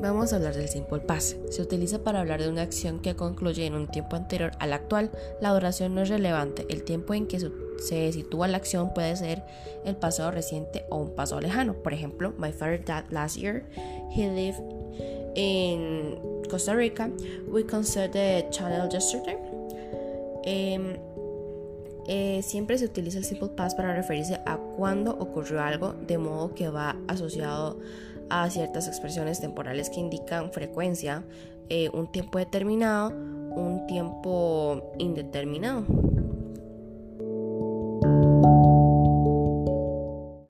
Vamos a hablar del simple past. Se utiliza para hablar de una acción que concluye en un tiempo anterior al actual. La duración no es relevante. El tiempo en que se sitúa la acción puede ser el pasado reciente o un pasado lejano. Por ejemplo, my father died last year. He lived in Costa Rica. We considered the channel yesterday. Em, eh, siempre se utiliza el simple past para referirse a cuando ocurrió algo, de modo que va asociado a ciertas expresiones temporales que indican frecuencia, eh, un tiempo determinado, un tiempo indeterminado.